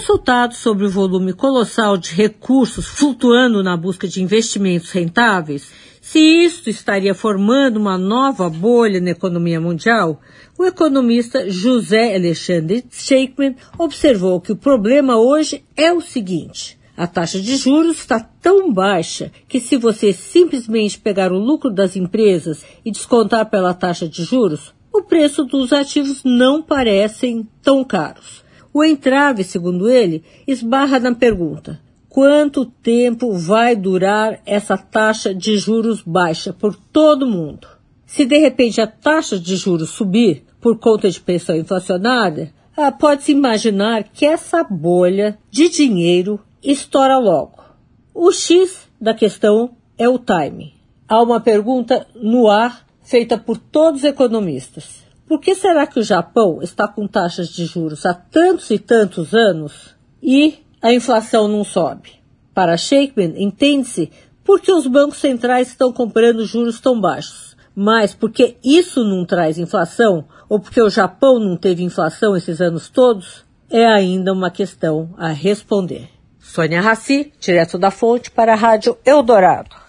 Consultado sobre o volume colossal de recursos flutuando na busca de investimentos rentáveis, se isto estaria formando uma nova bolha na economia mundial, o economista José Alexandre Shakeman observou que o problema hoje é o seguinte. A taxa de juros está tão baixa que se você simplesmente pegar o lucro das empresas e descontar pela taxa de juros, o preço dos ativos não parecem tão caros. O entrave, segundo ele, esbarra na pergunta: quanto tempo vai durar essa taxa de juros baixa por todo mundo? Se de repente a taxa de juros subir por conta de pressão inflacionária, ah, pode-se imaginar que essa bolha de dinheiro estoura logo. O X da questão é o time. Há uma pergunta no ar feita por todos os economistas. Por que será que o Japão está com taxas de juros há tantos e tantos anos e a inflação não sobe? Para Shakeman, entende-se porque os bancos centrais estão comprando juros tão baixos. Mas porque isso não traz inflação, ou porque o Japão não teve inflação esses anos todos, é ainda uma questão a responder. Sônia Raci, direto da fonte para a Rádio Eldorado.